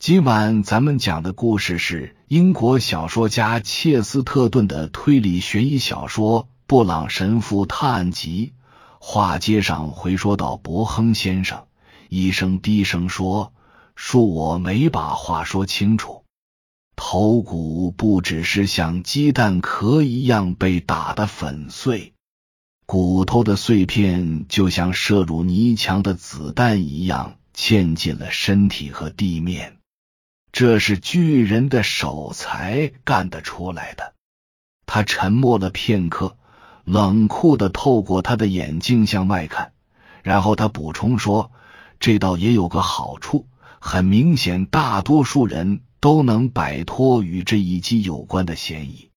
今晚咱们讲的故事是英国小说家切斯特顿的推理悬疑小说《布朗神父探案集》。话接上回说到伯亨先生，医生低声说：“恕我没把话说清楚。头骨不只是像鸡蛋壳一样被打得粉碎，骨头的碎片就像射入泥墙的子弹一样，嵌进了身体和地面。”这是巨人的手才干得出来的。他沉默了片刻，冷酷的透过他的眼睛向外看，然后他补充说：“这倒也有个好处，很明显，大多数人都能摆脱与这一击有关的嫌疑。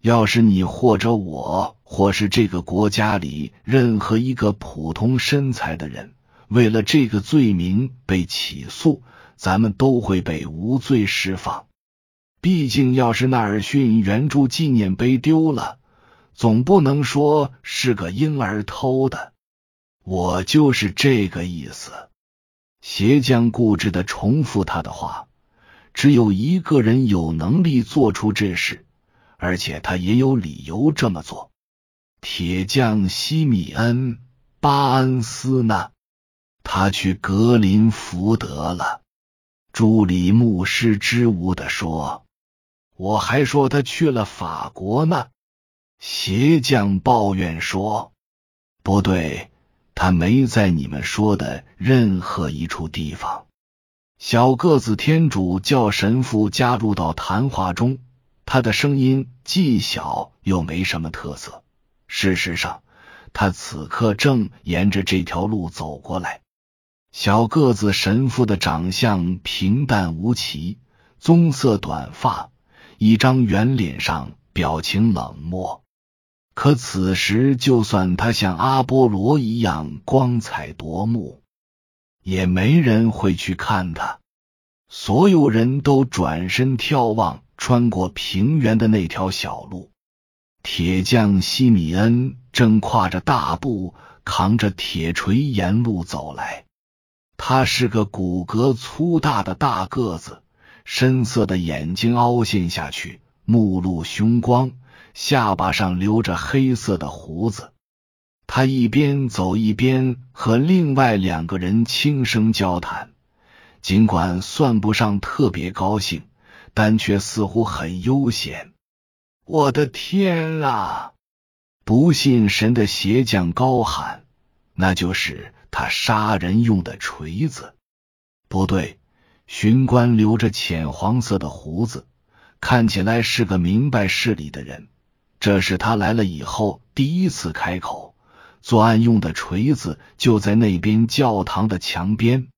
要是你或者我，或是这个国家里任何一个普通身材的人，为了这个罪名被起诉。”咱们都会被无罪释放。毕竟，要是纳尔逊圆柱纪念碑丢了，总不能说是个婴儿偷的。我就是这个意思。鞋匠固执的重复他的话。只有一个人有能力做出这事，而且他也有理由这么做。铁匠西米恩·巴恩斯呢？他去格林福德了。朱里牧师支吾的说：“我还说他去了法国呢。”鞋匠抱怨说：“不对，他没在你们说的任何一处地方。”小个子天主教神父加入到谈话中，他的声音既小又没什么特色。事实上，他此刻正沿着这条路走过来。小个子神父的长相平淡无奇，棕色短发，一张圆脸上表情冷漠。可此时，就算他像阿波罗一样光彩夺目，也没人会去看他。所有人都转身眺望穿过平原的那条小路。铁匠西米恩正跨着大步，扛着铁锤沿路走来。他是个骨骼粗大的大个子，深色的眼睛凹陷下去，目露凶光，下巴上留着黑色的胡子。他一边走一边和另外两个人轻声交谈，尽管算不上特别高兴，但却似乎很悠闲。我的天啊！不信神的鞋匠高喊：“那就是。”他杀人用的锤子，不对。巡官留着浅黄色的胡子，看起来是个明白事理的人。这是他来了以后第一次开口。作案用的锤子就在那边教堂的墙边。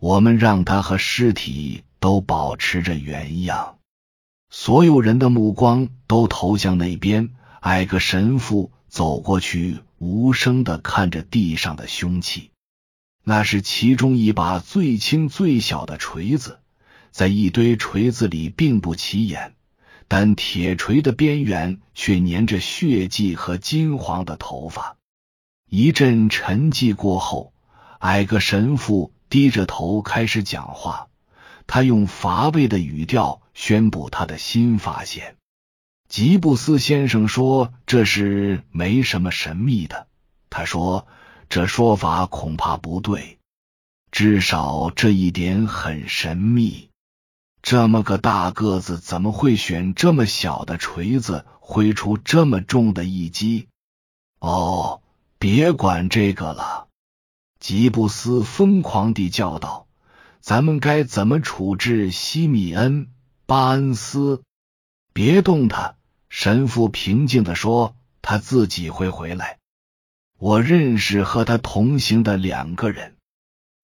我们让他和尸体都保持着原样。所有人的目光都投向那边。矮个神父走过去。无声的看着地上的凶器，那是其中一把最轻最小的锤子，在一堆锤子里并不起眼，但铁锤的边缘却粘着血迹和金黄的头发。一阵沉寂过后，矮个神父低着头开始讲话，他用乏味的语调宣布他的新发现。吉布斯先生说：“这是没什么神秘的。”他说：“这说法恐怕不对，至少这一点很神秘。这么个大个子，怎么会选这么小的锤子挥出这么重的一击？”哦，别管这个了！吉布斯疯狂地叫道：“咱们该怎么处置西米恩·巴恩斯？别动他。”神父平静的说：“他自己会回来。我认识和他同行的两个人，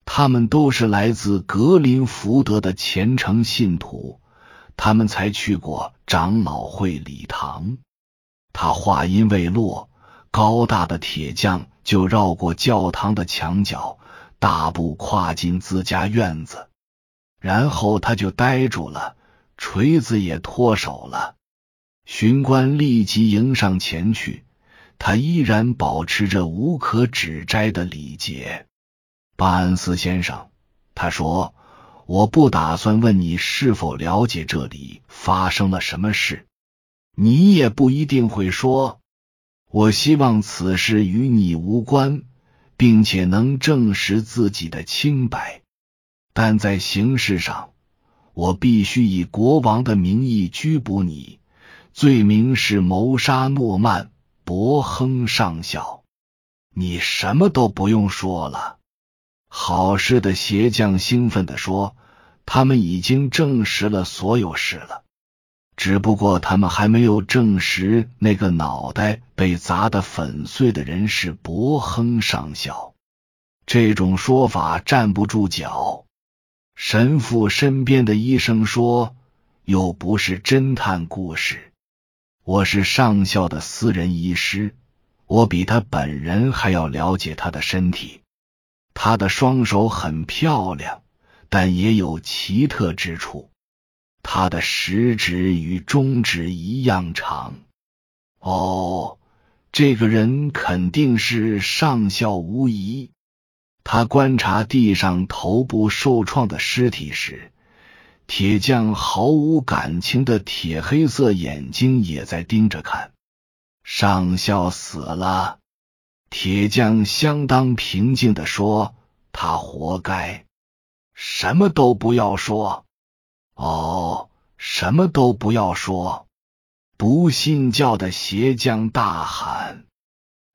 他们都是来自格林福德的虔诚信徒，他们才去过长老会礼堂。”他话音未落，高大的铁匠就绕过教堂的墙角，大步跨进自家院子，然后他就呆住了，锤子也脱手了。巡官立即迎上前去，他依然保持着无可指摘的礼节。巴恩斯先生，他说：“我不打算问你是否了解这里发生了什么事，你也不一定会说。我希望此事与你无关，并且能证实自己的清白，但在形式上，我必须以国王的名义拘捕你，罪名是谋杀诺曼·伯亨上校。你什么都不用说了。好事的鞋匠兴奋地说：“他们已经证实了所有事了。”只不过他们还没有证实那个脑袋被砸得粉碎的人是伯亨上校。这种说法站不住脚。神父身边的医生说：“又不是侦探故事，我是上校的私人医师，我比他本人还要了解他的身体。他的双手很漂亮，但也有奇特之处。”他的食指与中指一样长。哦，这个人肯定是上校无疑。他观察地上头部受创的尸体时，铁匠毫无感情的铁黑色眼睛也在盯着看。上校死了，铁匠相当平静的说：“他活该。”什么都不要说。哦，什么都不要说！不信教的鞋匠大喊。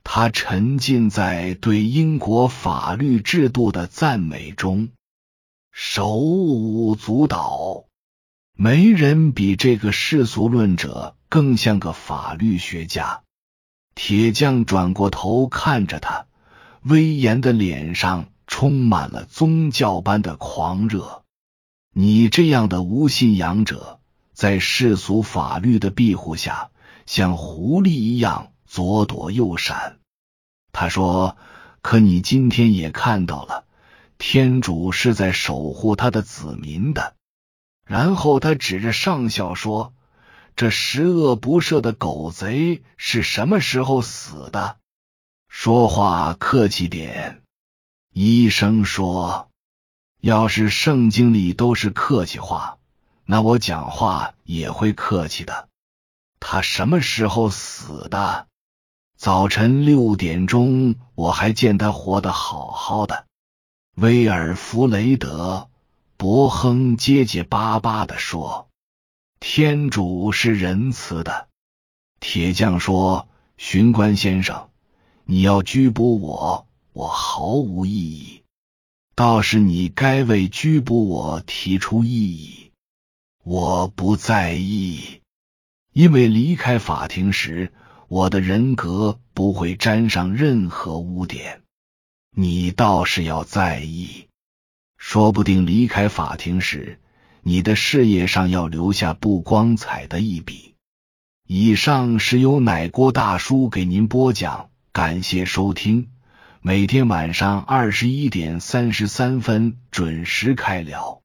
他沉浸在对英国法律制度的赞美中，手舞足蹈。没人比这个世俗论者更像个法律学家。铁匠转过头看着他，威严的脸上充满了宗教般的狂热。你这样的无信仰者，在世俗法律的庇护下，像狐狸一样左躲右闪。他说：“可你今天也看到了，天主是在守护他的子民的。”然后他指着上校说：“这十恶不赦的狗贼是什么时候死的？”说话客气点，医生说。要是圣经里都是客气话，那我讲话也会客气的。他什么时候死的？早晨六点钟，我还见他活得好好的。威尔弗雷德·伯亨结结巴巴的说：“天主是仁慈的。”铁匠说：“巡官先生，你要拘捕我，我毫无异议。”倒是你该为拘捕我提出异议，我不在意，因为离开法庭时，我的人格不会沾上任何污点。你倒是要在意，说不定离开法庭时，你的事业上要留下不光彩的一笔。以上是由奶锅大叔给您播讲，感谢收听。每天晚上二十一点三十三分准时开聊。